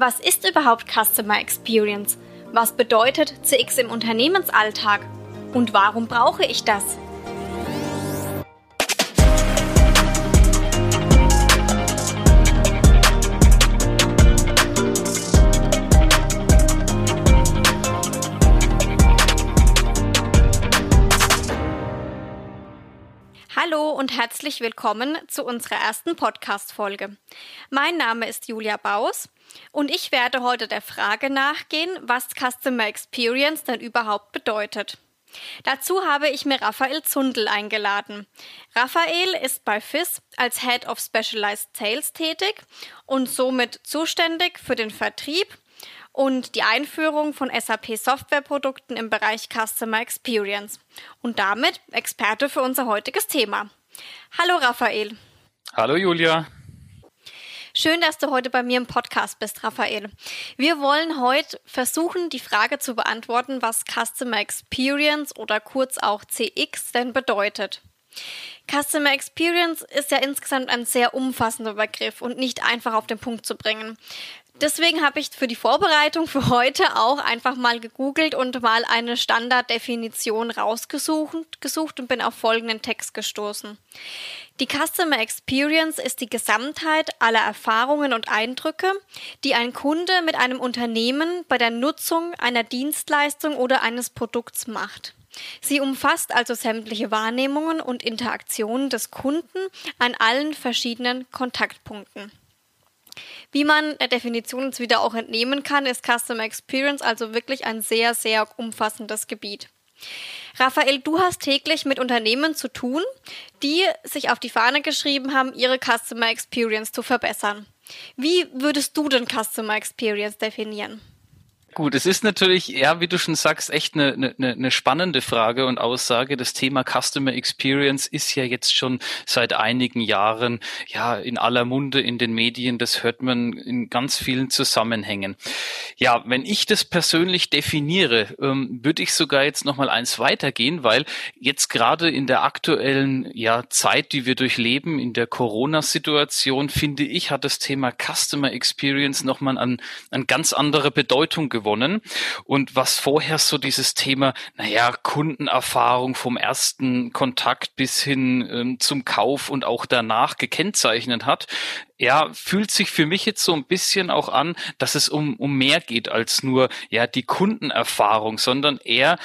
Was ist überhaupt Customer Experience? Was bedeutet CX im Unternehmensalltag? Und warum brauche ich das? Und herzlich willkommen zu unserer ersten Podcast-Folge. Mein Name ist Julia Baus und ich werde heute der Frage nachgehen, was Customer Experience denn überhaupt bedeutet. Dazu habe ich mir Raphael Zundel eingeladen. Raphael ist bei FIS als Head of Specialized Sales tätig und somit zuständig für den Vertrieb und die Einführung von SAP-Softwareprodukten im Bereich Customer Experience und damit Experte für unser heutiges Thema. Hallo Raphael. Hallo Julia. Schön, dass du heute bei mir im Podcast bist, Raphael. Wir wollen heute versuchen, die Frage zu beantworten, was Customer Experience oder kurz auch CX denn bedeutet. Customer Experience ist ja insgesamt ein sehr umfassender Begriff und nicht einfach auf den Punkt zu bringen. Deswegen habe ich für die Vorbereitung für heute auch einfach mal gegoogelt und mal eine Standarddefinition rausgesucht gesucht und bin auf folgenden Text gestoßen. Die Customer Experience ist die Gesamtheit aller Erfahrungen und Eindrücke, die ein Kunde mit einem Unternehmen bei der Nutzung einer Dienstleistung oder eines Produkts macht. Sie umfasst also sämtliche Wahrnehmungen und Interaktionen des Kunden an allen verschiedenen Kontaktpunkten. Wie man der Definition jetzt wieder auch entnehmen kann, ist Customer Experience also wirklich ein sehr, sehr umfassendes Gebiet. Raphael, du hast täglich mit Unternehmen zu tun, die sich auf die Fahne geschrieben haben, ihre Customer Experience zu verbessern. Wie würdest du denn Customer Experience definieren? Gut, es ist natürlich, ja, wie du schon sagst, echt eine, eine, eine spannende Frage und Aussage. Das Thema Customer Experience ist ja jetzt schon seit einigen Jahren ja in aller Munde in den Medien. Das hört man in ganz vielen Zusammenhängen. Ja, wenn ich das persönlich definiere, ähm, würde ich sogar jetzt noch mal eins weitergehen, weil jetzt gerade in der aktuellen ja, Zeit, die wir durchleben, in der Corona-Situation, finde ich, hat das Thema Customer Experience noch mal an, an ganz andere Bedeutung gewonnen gewonnen. Und was vorher so dieses Thema, naja, Kundenerfahrung vom ersten Kontakt bis hin ähm, zum Kauf und auch danach gekennzeichnet hat, ja, fühlt sich für mich jetzt so ein bisschen auch an, dass es um, um mehr geht als nur, ja, die Kundenerfahrung, sondern eher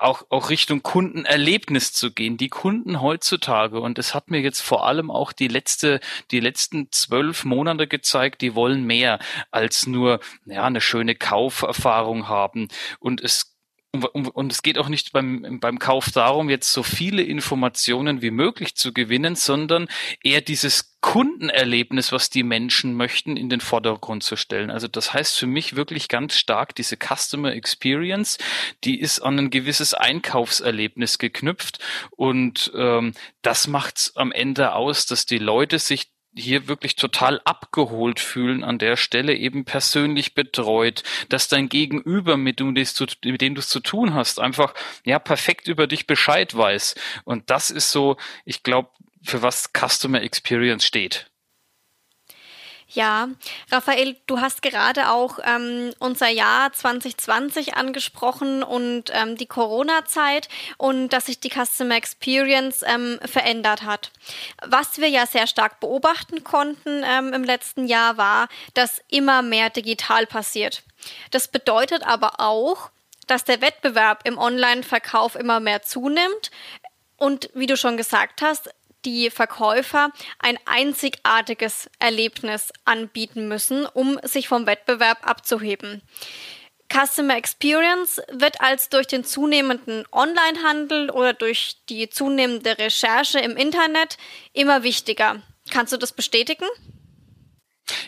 auch, auch Richtung Kundenerlebnis zu gehen. Die Kunden heutzutage, und das hat mir jetzt vor allem auch die letzte, die letzten zwölf Monate gezeigt, die wollen mehr als nur, ja, eine schöne Kauferfahrung haben. Und es und, es geht auch nicht beim, beim Kauf darum, jetzt so viele Informationen wie möglich zu gewinnen, sondern eher dieses Kundenerlebnis, was die Menschen möchten, in den Vordergrund zu stellen. Also das heißt für mich wirklich ganz stark diese Customer Experience, die ist an ein gewisses Einkaufserlebnis geknüpft und ähm, das macht's am Ende aus, dass die Leute sich hier wirklich total abgeholt fühlen an der Stelle, eben persönlich betreut, dass dein Gegenüber, mit dem, mit dem du es zu tun hast, einfach ja perfekt über dich Bescheid weiß. Und das ist so, ich glaube, für was Customer Experience steht. Ja, Raphael, du hast gerade auch ähm, unser Jahr 2020 angesprochen und ähm, die Corona-Zeit und dass sich die Customer Experience ähm, verändert hat. Was wir ja sehr stark beobachten konnten ähm, im letzten Jahr war, dass immer mehr digital passiert. Das bedeutet aber auch, dass der Wettbewerb im Online-Verkauf immer mehr zunimmt. Und wie du schon gesagt hast, die Verkäufer ein einzigartiges Erlebnis anbieten müssen, um sich vom Wettbewerb abzuheben. Customer Experience wird als durch den zunehmenden Onlinehandel oder durch die zunehmende Recherche im Internet immer wichtiger. Kannst du das bestätigen?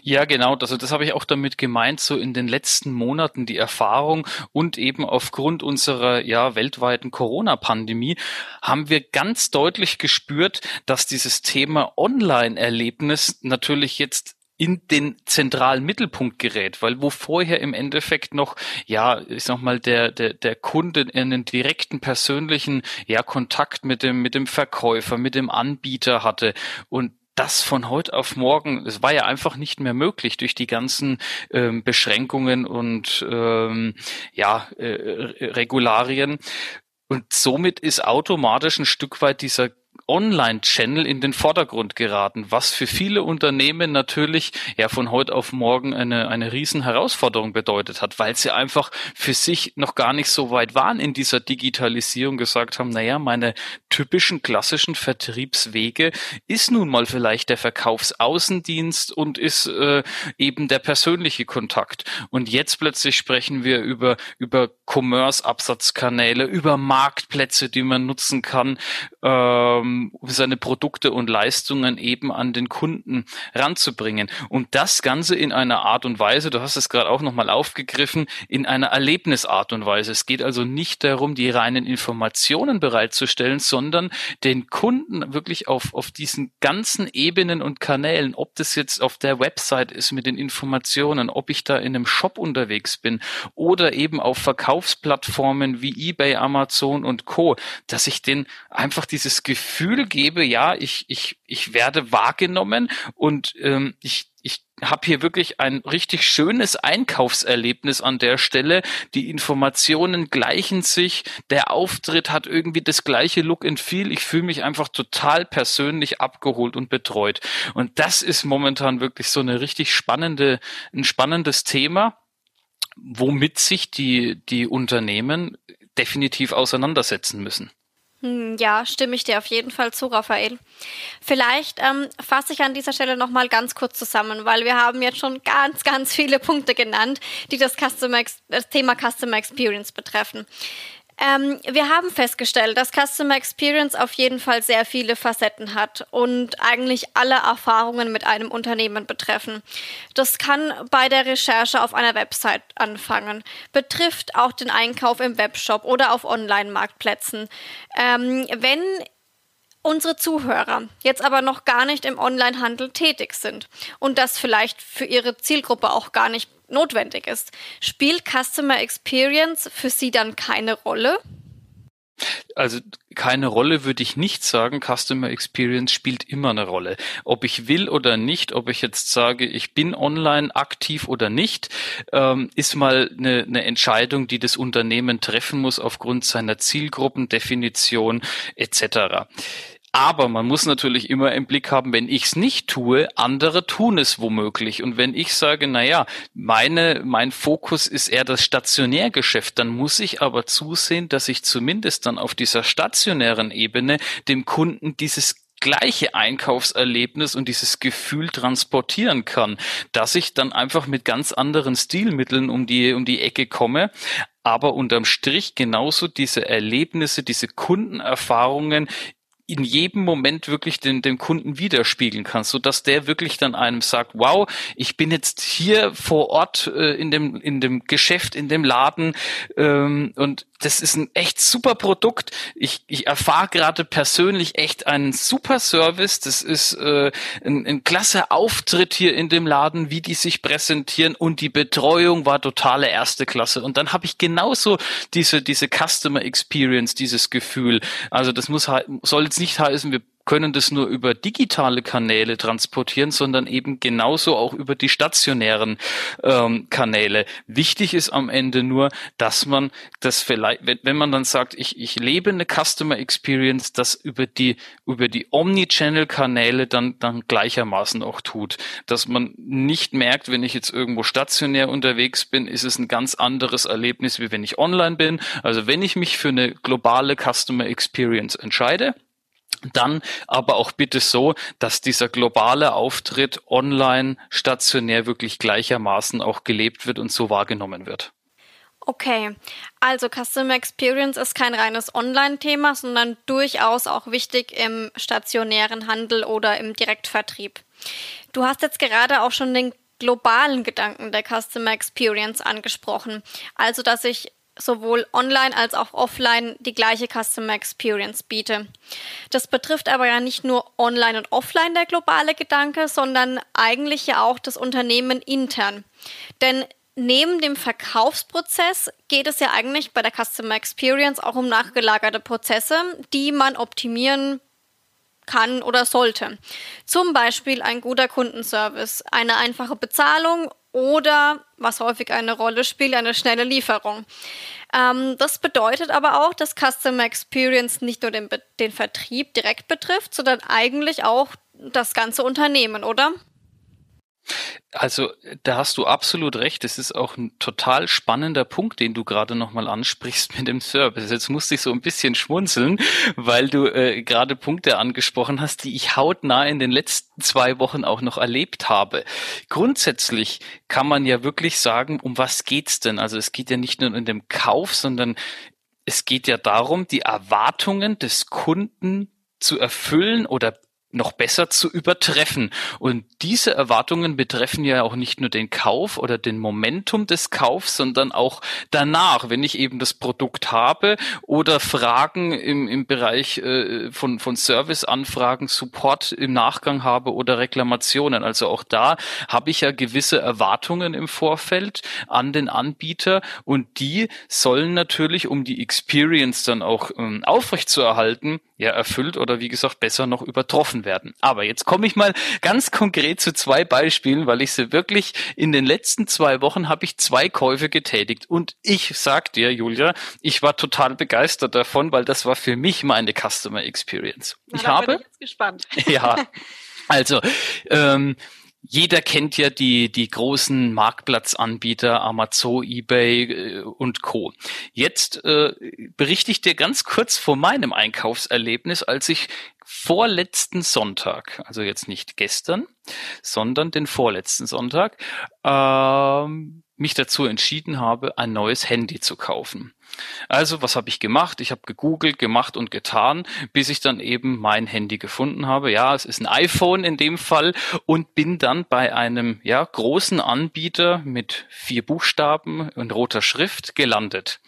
Ja, genau. Also das habe ich auch damit gemeint, so in den letzten Monaten die Erfahrung und eben aufgrund unserer ja weltweiten Corona-Pandemie haben wir ganz deutlich gespürt, dass dieses Thema Online-Erlebnis natürlich jetzt in den zentralen Mittelpunkt gerät, weil wo vorher im Endeffekt noch, ja, ich sag mal, der, der, der Kunde einen direkten persönlichen, ja, Kontakt mit dem, mit dem Verkäufer, mit dem Anbieter hatte und das von heute auf morgen, es war ja einfach nicht mehr möglich durch die ganzen ähm, Beschränkungen und ähm, ja, äh, Regularien. Und somit ist automatisch ein Stück weit dieser Online-Channel in den Vordergrund geraten, was für viele Unternehmen natürlich ja von heute auf morgen eine, eine riesen Herausforderung bedeutet hat, weil sie einfach für sich noch gar nicht so weit waren in dieser Digitalisierung, gesagt haben, naja, meine typischen klassischen Vertriebswege ist nun mal vielleicht der Verkaufsaußendienst und ist äh, eben der persönliche Kontakt. Und jetzt plötzlich sprechen wir über, über Commerce-Absatzkanäle, über Marktplätze, die man nutzen kann, ähm, um seine Produkte und Leistungen eben an den Kunden ranzubringen. Und das Ganze in einer Art und Weise, du hast es gerade auch nochmal aufgegriffen, in einer Erlebnisart und Weise. Es geht also nicht darum, die reinen Informationen bereitzustellen, sondern den Kunden wirklich auf, auf diesen ganzen Ebenen und Kanälen, ob das jetzt auf der Website ist mit den Informationen, ob ich da in einem Shop unterwegs bin oder eben auf Verkaufsplattformen wie eBay, Amazon und Co., dass ich den einfach dieses Gefühl Gefühl gebe, ja, ich, ich, ich werde wahrgenommen und ähm, ich, ich habe hier wirklich ein richtig schönes Einkaufserlebnis an der Stelle. Die Informationen gleichen sich, der Auftritt hat irgendwie das gleiche Look and Feel. Ich fühle mich einfach total persönlich abgeholt und betreut. Und das ist momentan wirklich so eine richtig spannende, ein spannendes Thema, womit sich die, die Unternehmen definitiv auseinandersetzen müssen. Hm, ja, stimme ich dir auf jeden Fall zu, Raphael. Vielleicht ähm, fasse ich an dieser Stelle nochmal ganz kurz zusammen, weil wir haben jetzt schon ganz, ganz viele Punkte genannt, die das, Customer, das Thema Customer Experience betreffen. Ähm, wir haben festgestellt, dass Customer Experience auf jeden Fall sehr viele Facetten hat und eigentlich alle Erfahrungen mit einem Unternehmen betreffen. Das kann bei der Recherche auf einer Website anfangen, betrifft auch den Einkauf im Webshop oder auf Online-Marktplätzen. Ähm, wenn unsere Zuhörer jetzt aber noch gar nicht im Onlinehandel tätig sind und das vielleicht für ihre Zielgruppe auch gar nicht notwendig ist, spielt Customer Experience für Sie dann keine Rolle? Also keine Rolle würde ich nicht sagen. Customer Experience spielt immer eine Rolle. Ob ich will oder nicht, ob ich jetzt sage, ich bin online aktiv oder nicht, ähm, ist mal eine, eine Entscheidung, die das Unternehmen treffen muss aufgrund seiner Zielgruppendefinition etc. Aber man muss natürlich immer im Blick haben, wenn ich es nicht tue, andere tun es womöglich. Und wenn ich sage, na ja, meine, mein Fokus ist eher das Stationärgeschäft, dann muss ich aber zusehen, dass ich zumindest dann auf dieser stationären Ebene dem Kunden dieses gleiche Einkaufserlebnis und dieses Gefühl transportieren kann, dass ich dann einfach mit ganz anderen Stilmitteln um die, um die Ecke komme, aber unterm Strich genauso diese Erlebnisse, diese Kundenerfahrungen in jedem Moment wirklich den, den Kunden widerspiegeln kannst, so dass der wirklich dann einem sagt, wow, ich bin jetzt hier vor Ort äh, in dem in dem Geschäft, in dem Laden ähm, und das ist ein echt super Produkt. Ich, ich erfahre gerade persönlich echt einen super Service. Das ist äh, ein, ein klasse Auftritt hier in dem Laden, wie die sich präsentieren und die Betreuung war totale erste Klasse. Und dann habe ich genauso diese diese Customer Experience, dieses Gefühl. Also das muss soll jetzt nicht heißen, wir können das nur über digitale Kanäle transportieren, sondern eben genauso auch über die stationären ähm, Kanäle. Wichtig ist am Ende nur, dass man das vielleicht, wenn, wenn man dann sagt, ich, ich lebe eine Customer Experience, das über die über die Omni-Channel-Kanäle dann dann gleichermaßen auch tut, dass man nicht merkt, wenn ich jetzt irgendwo stationär unterwegs bin, ist es ein ganz anderes Erlebnis, wie wenn ich online bin. Also wenn ich mich für eine globale Customer Experience entscheide, dann aber auch bitte so, dass dieser globale Auftritt online stationär wirklich gleichermaßen auch gelebt wird und so wahrgenommen wird. Okay, also Customer Experience ist kein reines Online-Thema, sondern durchaus auch wichtig im stationären Handel oder im Direktvertrieb. Du hast jetzt gerade auch schon den globalen Gedanken der Customer Experience angesprochen, also dass ich sowohl online als auch offline die gleiche Customer Experience biete. Das betrifft aber ja nicht nur online und offline der globale Gedanke, sondern eigentlich ja auch das Unternehmen intern. Denn neben dem Verkaufsprozess geht es ja eigentlich bei der Customer Experience auch um nachgelagerte Prozesse, die man optimieren kann oder sollte. Zum Beispiel ein guter Kundenservice, eine einfache Bezahlung oder, was häufig eine Rolle spielt, eine schnelle Lieferung. Ähm, das bedeutet aber auch, dass Customer Experience nicht nur den, den Vertrieb direkt betrifft, sondern eigentlich auch das ganze Unternehmen, oder? Also da hast du absolut recht. Es ist auch ein total spannender Punkt, den du gerade nochmal ansprichst mit dem Service. Jetzt musste ich so ein bisschen schmunzeln, weil du äh, gerade Punkte angesprochen hast, die ich hautnah in den letzten zwei Wochen auch noch erlebt habe. Grundsätzlich kann man ja wirklich sagen, um was geht's denn? Also es geht ja nicht nur in dem Kauf, sondern es geht ja darum, die Erwartungen des Kunden zu erfüllen oder noch besser zu übertreffen. Und diese Erwartungen betreffen ja auch nicht nur den Kauf oder den Momentum des Kaufs, sondern auch danach, wenn ich eben das Produkt habe oder Fragen im, im Bereich äh, von, von Serviceanfragen, Support im Nachgang habe oder Reklamationen. Also auch da habe ich ja gewisse Erwartungen im Vorfeld an den Anbieter und die sollen natürlich, um die Experience dann auch ähm, aufrechtzuerhalten, ja erfüllt oder wie gesagt besser noch übertroffen werden. Aber jetzt komme ich mal ganz konkret zu zwei Beispielen, weil ich sie wirklich in den letzten zwei Wochen habe ich zwei Käufe getätigt und ich sag dir, Julia, ich war total begeistert davon, weil das war für mich meine Customer Experience. Na, ich habe bin ich jetzt gespannt. ja, also ähm, jeder kennt ja die, die großen Marktplatzanbieter Amazon, eBay äh, und Co. Jetzt äh, berichte ich dir ganz kurz von meinem Einkaufserlebnis, als ich vorletzten Sonntag, also jetzt nicht gestern, sondern den vorletzten Sonntag, ähm, mich dazu entschieden habe, ein neues Handy zu kaufen. Also, was habe ich gemacht? Ich habe gegoogelt, gemacht und getan, bis ich dann eben mein Handy gefunden habe. Ja, es ist ein iPhone in dem Fall und bin dann bei einem ja großen Anbieter mit vier Buchstaben und roter Schrift gelandet.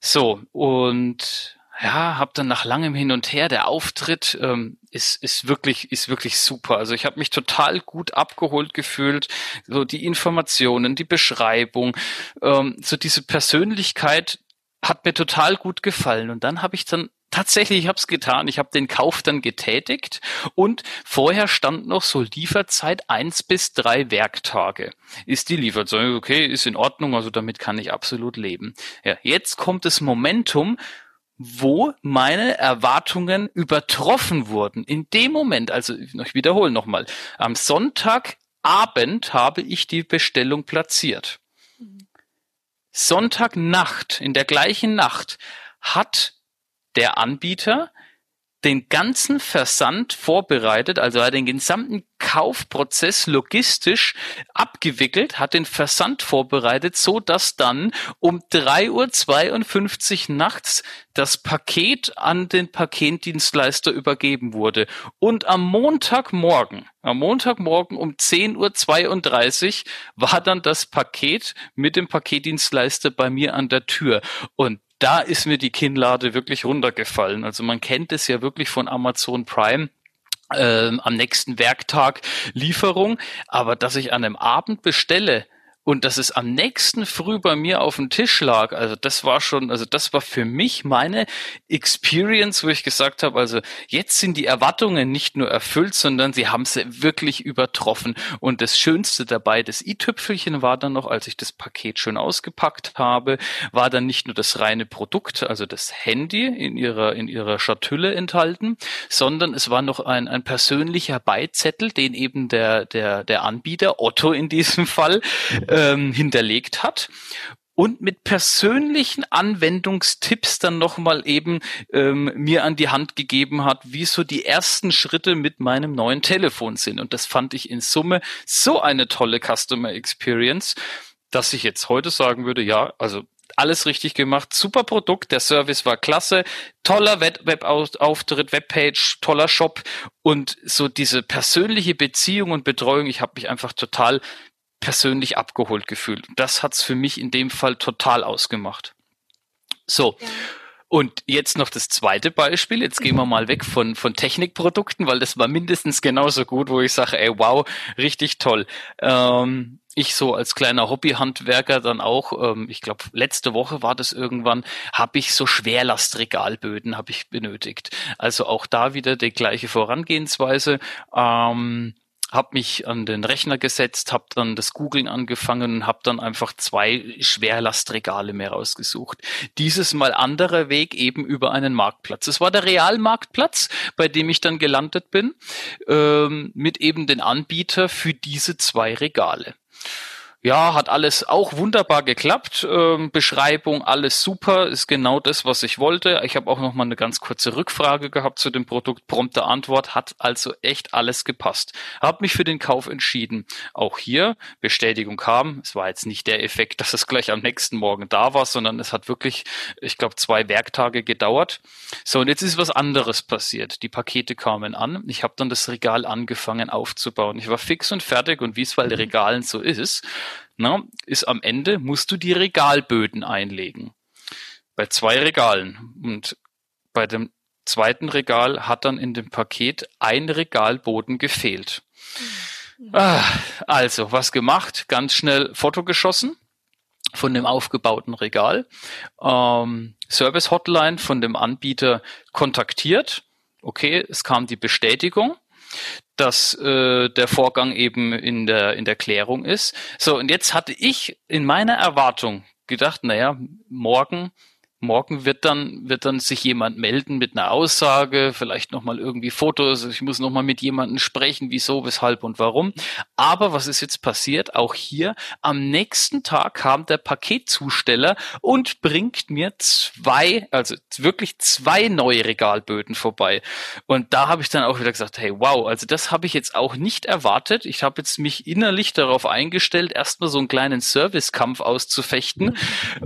So und ja, habe dann nach langem Hin und Her der Auftritt ähm, ist ist wirklich ist wirklich super. Also ich habe mich total gut abgeholt gefühlt. So die Informationen, die Beschreibung, ähm, so diese Persönlichkeit hat mir total gut gefallen. Und dann habe ich dann tatsächlich, ich habe es getan. Ich habe den Kauf dann getätigt und vorher stand noch so Lieferzeit eins bis drei Werktage. Ist die Lieferzeit okay? Ist in Ordnung. Also damit kann ich absolut leben. Ja, jetzt kommt das Momentum wo meine Erwartungen übertroffen wurden. In dem Moment, also ich wiederhole nochmal, am Sonntagabend habe ich die Bestellung platziert. Sonntagnacht, in der gleichen Nacht, hat der Anbieter den ganzen Versand vorbereitet, also hat den gesamten Kaufprozess logistisch abgewickelt, hat den Versand vorbereitet, so dass dann um 3.52 Uhr nachts das Paket an den Paketdienstleister übergeben wurde. Und am Montagmorgen, am Montagmorgen um 10.32 Uhr war dann das Paket mit dem Paketdienstleister bei mir an der Tür. Und da ist mir die Kinnlade wirklich runtergefallen. Also man kennt es ja wirklich von Amazon Prime. Ähm, am nächsten Werktag Lieferung, aber dass ich an einem Abend bestelle, und dass es am nächsten früh bei mir auf dem Tisch lag, also das war schon, also das war für mich meine Experience, wo ich gesagt habe, also jetzt sind die Erwartungen nicht nur erfüllt, sondern sie haben sie wirklich übertroffen. Und das Schönste dabei, das i-Tüpfelchen war dann noch, als ich das Paket schön ausgepackt habe, war dann nicht nur das reine Produkt, also das Handy in ihrer, in ihrer Schatulle enthalten, sondern es war noch ein, ein persönlicher Beizettel, den eben der, der, der Anbieter, Otto in diesem Fall, ähm, hinterlegt hat und mit persönlichen Anwendungstipps dann nochmal eben ähm, mir an die Hand gegeben hat, wie so die ersten Schritte mit meinem neuen Telefon sind. Und das fand ich in Summe so eine tolle Customer Experience, dass ich jetzt heute sagen würde, ja, also alles richtig gemacht, super Produkt, der Service war klasse, toller Webauftritt, Webpage, toller Shop und so diese persönliche Beziehung und Betreuung, ich habe mich einfach total persönlich abgeholt gefühlt. Das hat's für mich in dem Fall total ausgemacht. So. Ja. Und jetzt noch das zweite Beispiel. Jetzt gehen wir mal weg von, von Technikprodukten, weil das war mindestens genauso gut, wo ich sage, ey, wow, richtig toll. Ähm, ich so als kleiner Hobbyhandwerker dann auch, ähm, ich glaube letzte Woche war das irgendwann, habe ich so Schwerlastregalböden habe ich benötigt. Also auch da wieder die gleiche Vorangehensweise. Ähm, habe mich an den Rechner gesetzt, habe dann das Googlen angefangen und habe dann einfach zwei Schwerlastregale mehr rausgesucht. Dieses Mal anderer Weg eben über einen Marktplatz. Es war der Realmarktplatz, bei dem ich dann gelandet bin, ähm, mit eben den Anbieter für diese zwei Regale. Ja, hat alles auch wunderbar geklappt. Ähm, Beschreibung, alles super, ist genau das, was ich wollte. Ich habe auch noch mal eine ganz kurze Rückfrage gehabt zu dem Produkt. Prompte Antwort hat also echt alles gepasst. Hab mich für den Kauf entschieden. Auch hier Bestätigung kam. Es war jetzt nicht der Effekt, dass es gleich am nächsten Morgen da war, sondern es hat wirklich, ich glaube, zwei Werktage gedauert. So und jetzt ist was anderes passiert. Die Pakete kamen an. Ich habe dann das Regal angefangen aufzubauen. Ich war fix und fertig und wie es bei Regalen so ist na, ist am Ende, musst du die Regalböden einlegen. Bei zwei Regalen. Und bei dem zweiten Regal hat dann in dem Paket ein Regalboden gefehlt. Mhm. Ah, also, was gemacht? Ganz schnell Foto geschossen von dem aufgebauten Regal. Ähm, Service Hotline von dem Anbieter kontaktiert. Okay, es kam die Bestätigung dass äh, der Vorgang eben in der in der Klärung ist. So und jetzt hatte ich in meiner Erwartung gedacht, naja, morgen Morgen wird dann, wird dann sich jemand melden mit einer Aussage, vielleicht nochmal irgendwie Fotos. Ich muss nochmal mit jemandem sprechen, wieso, weshalb und warum. Aber was ist jetzt passiert? Auch hier am nächsten Tag kam der Paketzusteller und bringt mir zwei, also wirklich zwei neue Regalböden vorbei. Und da habe ich dann auch wieder gesagt, hey, wow, also das habe ich jetzt auch nicht erwartet. Ich habe jetzt mich innerlich darauf eingestellt, erstmal so einen kleinen Servicekampf auszufechten.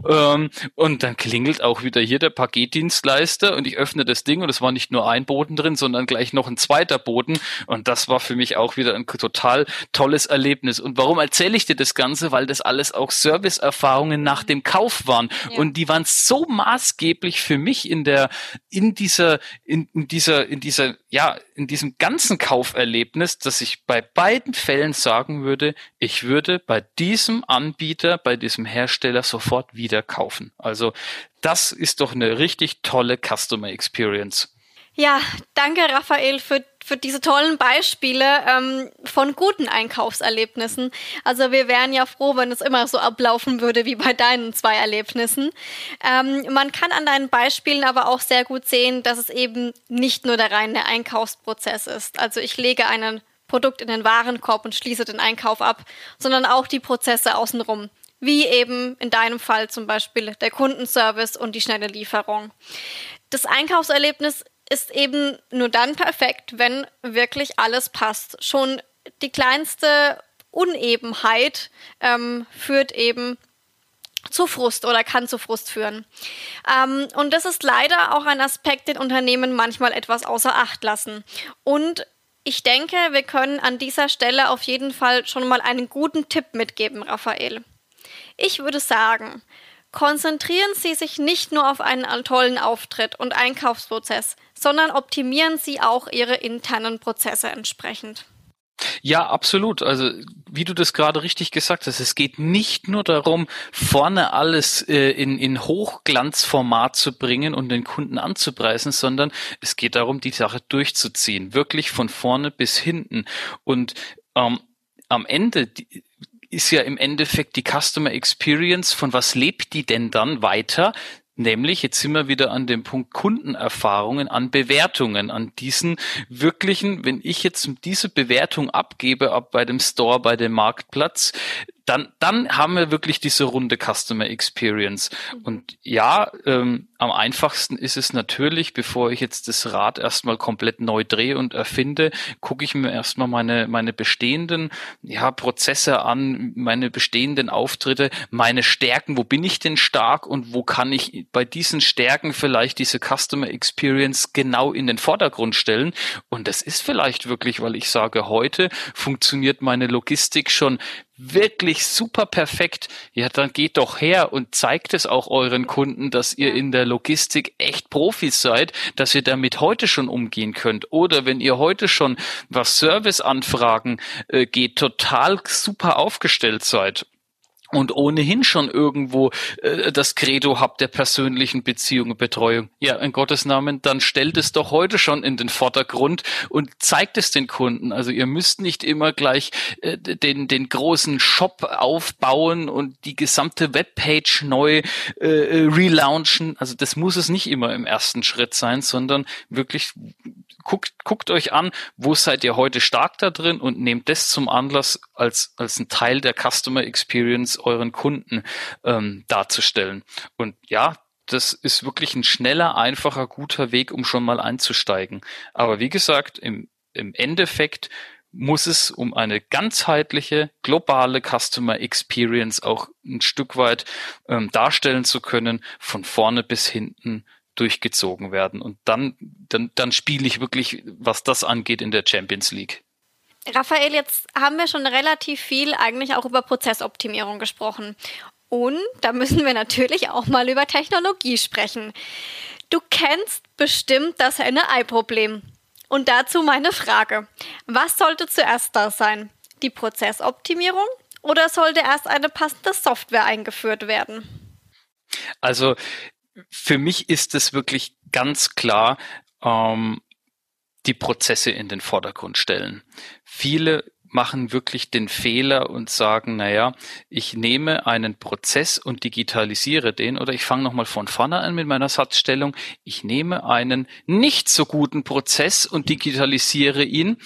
ähm, und dann klingelt auch auch wieder hier der Paketdienstleister und ich öffne das Ding und es war nicht nur ein Boden drin, sondern gleich noch ein zweiter Boden und das war für mich auch wieder ein total tolles Erlebnis. Und warum erzähle ich dir das Ganze? Weil das alles auch Serviceerfahrungen nach dem Kauf waren ja. und die waren so maßgeblich für mich in der in dieser in, in dieser in dieser ja in diesem ganzen Kauferlebnis, dass ich bei beiden Fällen sagen würde, ich würde bei diesem Anbieter, bei diesem Hersteller sofort wieder kaufen. Also das ist doch eine richtig tolle Customer Experience. Ja, danke Raphael für, für diese tollen Beispiele ähm, von guten Einkaufserlebnissen. Also wir wären ja froh, wenn es immer so ablaufen würde wie bei deinen zwei Erlebnissen. Ähm, man kann an deinen Beispielen aber auch sehr gut sehen, dass es eben nicht nur der reine Einkaufsprozess ist. Also ich lege ein Produkt in den Warenkorb und schließe den Einkauf ab, sondern auch die Prozesse außenrum wie eben in deinem Fall zum Beispiel der Kundenservice und die schnelle Lieferung. Das Einkaufserlebnis ist eben nur dann perfekt, wenn wirklich alles passt. Schon die kleinste Unebenheit ähm, führt eben zu Frust oder kann zu Frust führen. Ähm, und das ist leider auch ein Aspekt, den Unternehmen manchmal etwas außer Acht lassen. Und ich denke, wir können an dieser Stelle auf jeden Fall schon mal einen guten Tipp mitgeben, Raphael. Ich würde sagen, konzentrieren Sie sich nicht nur auf einen tollen Auftritt und Einkaufsprozess, sondern optimieren Sie auch Ihre internen Prozesse entsprechend. Ja, absolut. Also wie du das gerade richtig gesagt hast, es geht nicht nur darum, vorne alles äh, in, in Hochglanzformat zu bringen und den Kunden anzupreisen, sondern es geht darum, die Sache durchzuziehen, wirklich von vorne bis hinten. Und ähm, am Ende die, ist ja im Endeffekt die Customer Experience. Von was lebt die denn dann weiter? Nämlich, jetzt sind wir wieder an dem Punkt Kundenerfahrungen, an Bewertungen, an diesen wirklichen, wenn ich jetzt diese Bewertung abgebe, ab bei dem Store, bei dem Marktplatz, dann, dann haben wir wirklich diese runde Customer Experience. Mhm. Und ja, ähm, am einfachsten ist es natürlich, bevor ich jetzt das Rad erstmal komplett neu drehe und erfinde, gucke ich mir erstmal meine, meine bestehenden ja, Prozesse an, meine bestehenden Auftritte, meine Stärken, wo bin ich denn stark und wo kann ich bei diesen Stärken vielleicht diese Customer Experience genau in den Vordergrund stellen. Und das ist vielleicht wirklich, weil ich sage, heute funktioniert meine Logistik schon wirklich super perfekt. Ja, dann geht doch her und zeigt es auch euren Kunden, dass ihr in der Logistik echt Profis seid, dass ihr damit heute schon umgehen könnt. Oder wenn ihr heute schon, was Serviceanfragen äh, geht, total super aufgestellt seid und ohnehin schon irgendwo äh, das Credo habt der persönlichen Beziehung und Betreuung. Ja, in Gottes Namen, dann stellt es doch heute schon in den Vordergrund und zeigt es den Kunden. Also ihr müsst nicht immer gleich äh, den, den großen Shop aufbauen und die gesamte Webpage neu äh, relaunchen. Also das muss es nicht immer im ersten Schritt sein, sondern wirklich guckt, guckt euch an, wo seid ihr heute stark da drin und nehmt das zum Anlass als, als ein Teil der Customer Experience euren Kunden ähm, darzustellen. Und ja, das ist wirklich ein schneller, einfacher, guter Weg, um schon mal einzusteigen. Aber wie gesagt, im, im Endeffekt muss es um eine ganzheitliche, globale Customer Experience auch ein Stück weit ähm, darstellen zu können, von vorne bis hinten durchgezogen werden. Und dann, dann, dann spiele ich wirklich, was das angeht, in der Champions League. Raphael, jetzt haben wir schon relativ viel eigentlich auch über Prozessoptimierung gesprochen. Und da müssen wir natürlich auch mal über Technologie sprechen. Du kennst bestimmt das Henne-Ei-Problem. Und dazu meine Frage. Was sollte zuerst da sein? Die Prozessoptimierung oder sollte erst eine passende Software eingeführt werden? Also für mich ist es wirklich ganz klar, ähm, die Prozesse in den Vordergrund stellen. Viele machen wirklich den Fehler und sagen, naja, ich nehme einen Prozess und digitalisiere den oder ich fange nochmal von vorne an mit meiner Satzstellung. Ich nehme einen nicht so guten Prozess und digitalisiere ihn.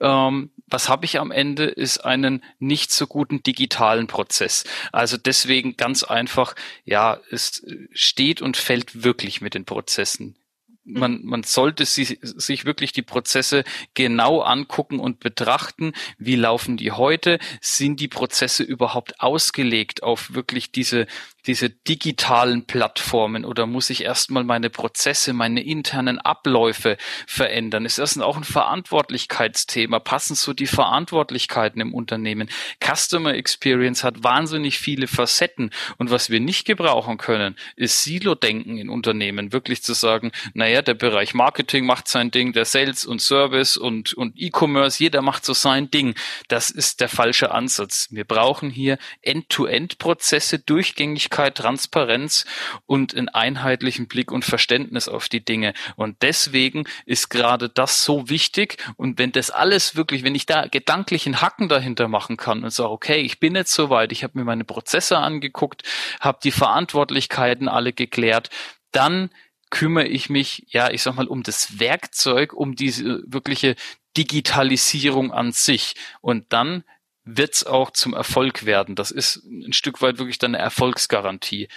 Ähm, was habe ich am Ende, ist einen nicht so guten digitalen Prozess. Also deswegen ganz einfach, ja, es steht und fällt wirklich mit den Prozessen man, man sollte sich, sich wirklich die Prozesse genau angucken und betrachten. Wie laufen die heute? Sind die Prozesse überhaupt ausgelegt auf wirklich diese diese digitalen Plattformen oder muss ich erstmal meine Prozesse, meine internen Abläufe verändern? Ist das auch ein Verantwortlichkeitsthema? Passen so die Verantwortlichkeiten im Unternehmen? Customer Experience hat wahnsinnig viele Facetten und was wir nicht gebrauchen können, ist Silo-Denken in Unternehmen. Wirklich zu sagen, naja, der Bereich Marketing macht sein Ding, der Sales und Service und, und E-Commerce, jeder macht so sein Ding. Das ist der falsche Ansatz. Wir brauchen hier End-to-End-Prozesse, durchgängig Ehrlichkeit, Transparenz und einen einheitlichen Blick und Verständnis auf die Dinge. Und deswegen ist gerade das so wichtig. Und wenn das alles wirklich, wenn ich da gedanklichen Hacken dahinter machen kann und sage, okay, ich bin jetzt soweit, ich habe mir meine Prozesse angeguckt, habe die Verantwortlichkeiten alle geklärt, dann kümmere ich mich, ja, ich sag mal, um das Werkzeug, um diese wirkliche Digitalisierung an sich. Und dann wird's auch zum Erfolg werden. Das ist ein Stück weit wirklich dann eine Erfolgsgarantie.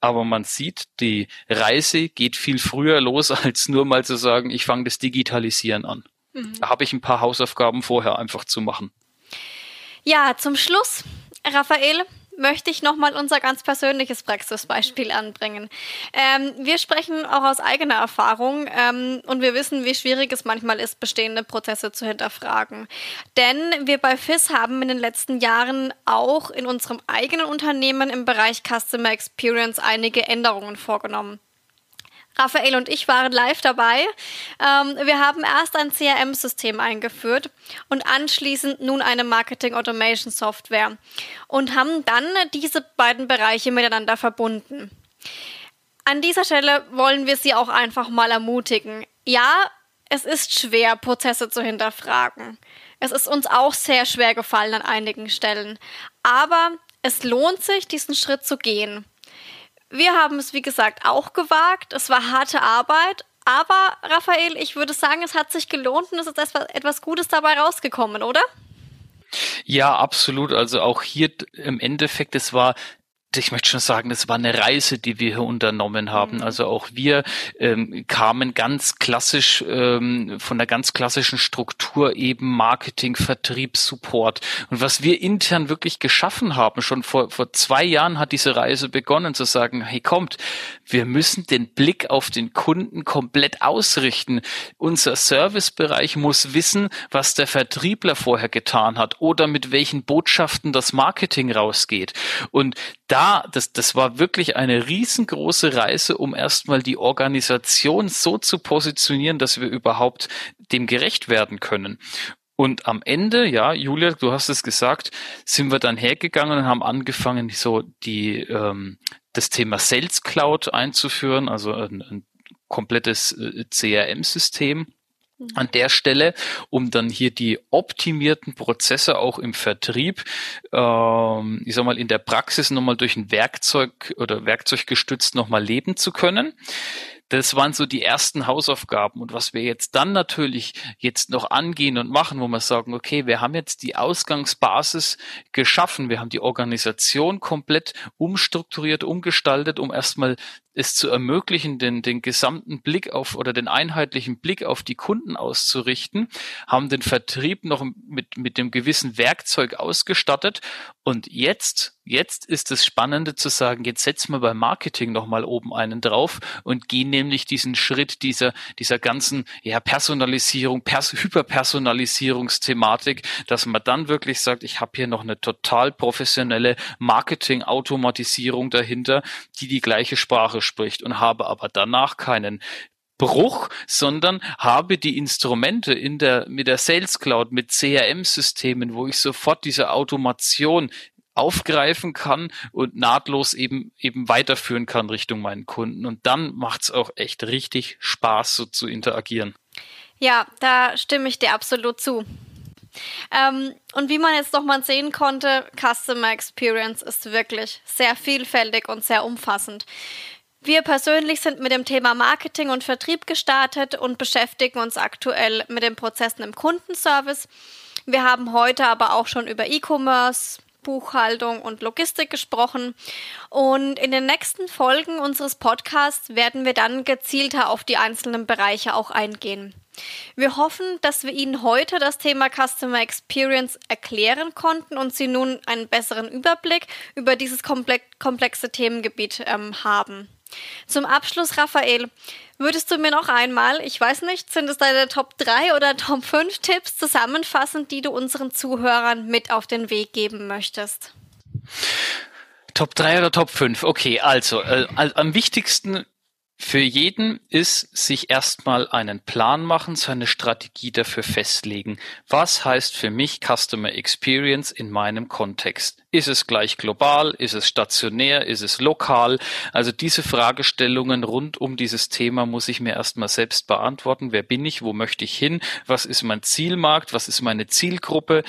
Aber man sieht, die Reise geht viel früher los, als nur mal zu sagen, ich fange das Digitalisieren an. Mhm. Da habe ich ein paar Hausaufgaben vorher einfach zu machen. Ja, zum Schluss, Raphael, möchte ich nochmal unser ganz persönliches Praxisbeispiel anbringen. Ähm, wir sprechen auch aus eigener Erfahrung ähm, und wir wissen, wie schwierig es manchmal ist, bestehende Prozesse zu hinterfragen. Denn wir bei FIS haben in den letzten Jahren auch in unserem eigenen Unternehmen im Bereich Customer Experience einige Änderungen vorgenommen. Raphael und ich waren live dabei. Ähm, wir haben erst ein CRM-System eingeführt und anschließend nun eine Marketing Automation Software und haben dann diese beiden Bereiche miteinander verbunden. An dieser Stelle wollen wir Sie auch einfach mal ermutigen. Ja, es ist schwer, Prozesse zu hinterfragen. Es ist uns auch sehr schwer gefallen an einigen Stellen. Aber es lohnt sich, diesen Schritt zu gehen. Wir haben es, wie gesagt, auch gewagt. Es war harte Arbeit. Aber, Raphael, ich würde sagen, es hat sich gelohnt und es ist etwas Gutes dabei rausgekommen, oder? Ja, absolut. Also auch hier im Endeffekt, es war ich möchte schon sagen, es war eine Reise, die wir hier unternommen haben. Mhm. Also auch wir ähm, kamen ganz klassisch ähm, von der ganz klassischen Struktur eben Marketing, Vertrieb, Support. Und was wir intern wirklich geschaffen haben, schon vor, vor zwei Jahren hat diese Reise begonnen zu sagen, hey kommt, wir müssen den Blick auf den Kunden komplett ausrichten. Unser Servicebereich muss wissen, was der Vertriebler vorher getan hat oder mit welchen Botschaften das Marketing rausgeht. Und da, das, das war wirklich eine riesengroße Reise, um erstmal die Organisation so zu positionieren, dass wir überhaupt dem gerecht werden können. Und am Ende, ja, Julia, du hast es gesagt, sind wir dann hergegangen und haben angefangen, so die ähm, das Thema Sales Cloud einzuführen, also ein, ein komplettes äh, CRM-System an der Stelle, um dann hier die optimierten Prozesse auch im Vertrieb, ähm, ich sag mal, in der Praxis nochmal durch ein Werkzeug oder Werkzeug gestützt nochmal leben zu können. Das waren so die ersten Hausaufgaben. Und was wir jetzt dann natürlich jetzt noch angehen und machen, wo wir sagen, okay, wir haben jetzt die Ausgangsbasis geschaffen. Wir haben die Organisation komplett umstrukturiert, umgestaltet, um erstmal es zu ermöglichen, den, den gesamten Blick auf oder den einheitlichen Blick auf die Kunden auszurichten, haben den Vertrieb noch mit, mit dem gewissen Werkzeug ausgestattet. Und jetzt, jetzt ist das Spannende zu sagen, jetzt setzen wir beim Marketing nochmal oben einen drauf und gehen nämlich diesen Schritt dieser, dieser ganzen, ja, Personalisierung, Pers Hyperpersonalisierungsthematik, dass man dann wirklich sagt, ich habe hier noch eine total professionelle Marketing-Automatisierung dahinter, die die gleiche Sprache spricht und habe aber danach keinen Bruch, sondern habe die Instrumente in der, mit der Sales Cloud, mit CRM-Systemen, wo ich sofort diese Automation aufgreifen kann und nahtlos eben, eben weiterführen kann Richtung meinen Kunden. Und dann macht es auch echt richtig Spaß, so zu interagieren. Ja, da stimme ich dir absolut zu. Ähm, und wie man jetzt nochmal sehen konnte, Customer Experience ist wirklich sehr vielfältig und sehr umfassend. Wir persönlich sind mit dem Thema Marketing und Vertrieb gestartet und beschäftigen uns aktuell mit den Prozessen im Kundenservice. Wir haben heute aber auch schon über E-Commerce, Buchhaltung und Logistik gesprochen. Und in den nächsten Folgen unseres Podcasts werden wir dann gezielter auf die einzelnen Bereiche auch eingehen. Wir hoffen, dass wir Ihnen heute das Thema Customer Experience erklären konnten und Sie nun einen besseren Überblick über dieses komplexe Themengebiet ähm, haben. Zum Abschluss, Raphael, würdest du mir noch einmal, ich weiß nicht, sind es deine Top 3 oder Top 5 Tipps zusammenfassen, die du unseren Zuhörern mit auf den Weg geben möchtest? Top 3 oder Top 5? Okay, also äh, am wichtigsten für jeden ist sich erstmal einen Plan machen, seine Strategie dafür festlegen. Was heißt für mich Customer Experience in meinem Kontext? Ist es gleich global? Ist es stationär? Ist es lokal? Also diese Fragestellungen rund um dieses Thema muss ich mir erstmal selbst beantworten. Wer bin ich? Wo möchte ich hin? Was ist mein Zielmarkt? Was ist meine Zielgruppe?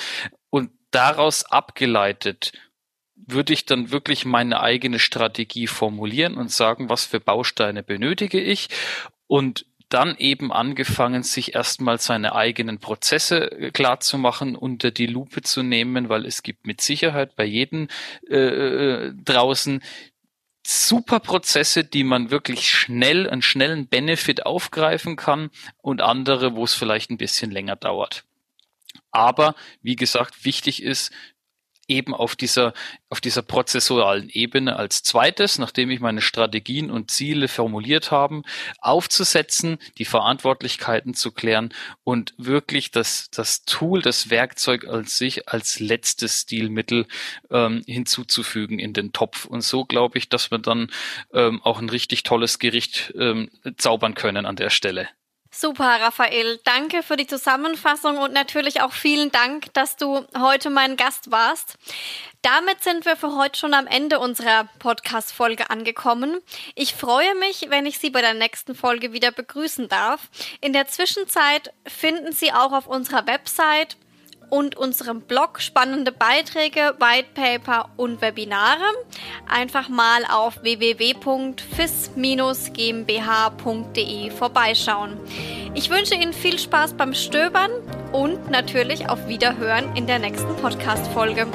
Und daraus abgeleitet würde ich dann wirklich meine eigene Strategie formulieren und sagen, was für Bausteine benötige ich und dann eben angefangen, sich erstmal seine eigenen Prozesse äh, klar zu machen, unter die Lupe zu nehmen, weil es gibt mit Sicherheit bei jedem äh, äh, draußen super Prozesse, die man wirklich schnell, einen schnellen Benefit aufgreifen kann und andere, wo es vielleicht ein bisschen länger dauert. Aber wie gesagt, wichtig ist, eben auf dieser, auf dieser prozessualen Ebene als zweites, nachdem ich meine Strategien und Ziele formuliert habe, aufzusetzen, die Verantwortlichkeiten zu klären und wirklich das, das Tool, das Werkzeug als sich als letztes Stilmittel ähm, hinzuzufügen in den Topf. Und so glaube ich, dass wir dann ähm, auch ein richtig tolles Gericht ähm, zaubern können an der Stelle. Super, Raphael. Danke für die Zusammenfassung und natürlich auch vielen Dank, dass du heute mein Gast warst. Damit sind wir für heute schon am Ende unserer Podcast-Folge angekommen. Ich freue mich, wenn ich Sie bei der nächsten Folge wieder begrüßen darf. In der Zwischenzeit finden Sie auch auf unserer Website und unserem Blog spannende Beiträge, Whitepaper und Webinare. Einfach mal auf www.fis-gmbh.de vorbeischauen. Ich wünsche Ihnen viel Spaß beim Stöbern und natürlich auf Wiederhören in der nächsten Podcast-Folge.